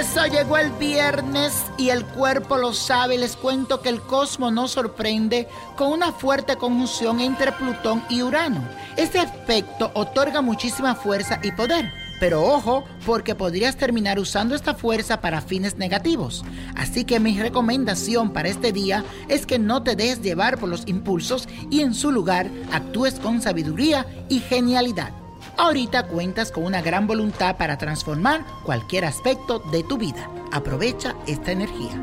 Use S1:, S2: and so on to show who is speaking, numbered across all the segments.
S1: Eso llegó el viernes y el cuerpo lo sabe. Les cuento que el cosmos nos sorprende con una fuerte conjunción entre Plutón y Urano. Este aspecto otorga muchísima fuerza y poder. Pero ojo, porque podrías terminar usando esta fuerza para fines negativos. Así que mi recomendación para este día es que no te dejes llevar por los impulsos y en su lugar actúes con sabiduría y genialidad. Ahorita cuentas con una gran voluntad para transformar cualquier aspecto de tu vida. Aprovecha esta energía.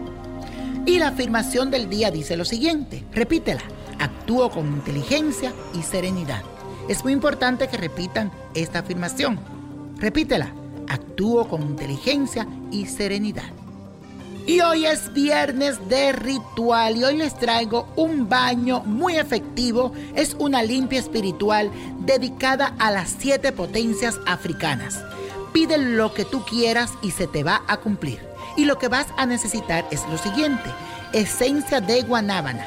S1: Y la afirmación del día dice lo siguiente, repítela, actúo con inteligencia y serenidad. Es muy importante que repitan esta afirmación. Repítela, actúo con inteligencia y serenidad. Y hoy es viernes de ritual y hoy les traigo un baño muy efectivo. Es una limpia espiritual dedicada a las siete potencias africanas. Pide lo que tú quieras y se te va a cumplir. Y lo que vas a necesitar es lo siguiente. Esencia de guanábana,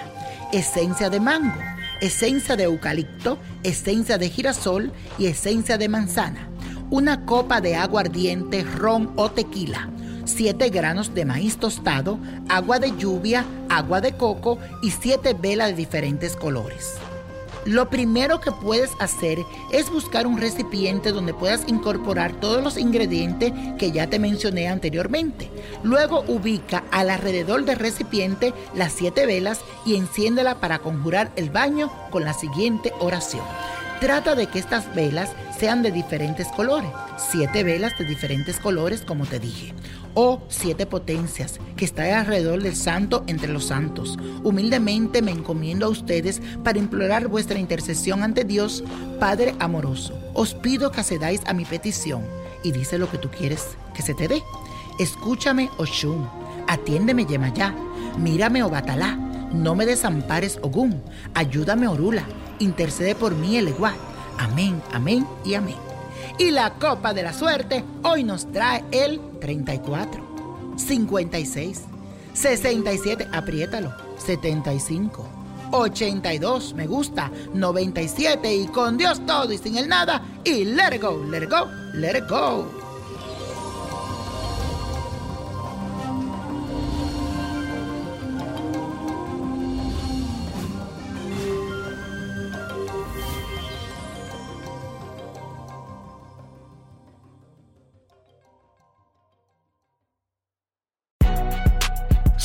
S1: esencia de mango, esencia de eucalipto, esencia de girasol y esencia de manzana. Una copa de agua ardiente, ron o tequila 7 granos de maíz tostado, agua de lluvia, agua de coco y 7 velas de diferentes colores. Lo primero que puedes hacer es buscar un recipiente donde puedas incorporar todos los ingredientes que ya te mencioné anteriormente. Luego ubica alrededor del recipiente las siete velas y enciéndela para conjurar el baño con la siguiente oración. Trata de que estas velas sean de diferentes colores, siete velas de diferentes colores como te dije oh siete potencias, que está alrededor del santo entre los santos. Humildemente me encomiendo a ustedes para implorar vuestra intercesión ante Dios, Padre amoroso. Os pido que accedáis a mi petición y dice lo que tú quieres que se te dé. Escúchame, Oshun. Atiéndeme, Yemayá. Mírame, Obatalá. No me desampares, Ogún. Ayúdame, Orula. Intercede por mí, Eleguá. Amén, amén y amén. Y la copa de la suerte hoy nos trae el 34, 56, 67, apriétalo, 75, 82, me gusta, 97 y con Dios todo y sin el nada y let it go, let it go, let it go.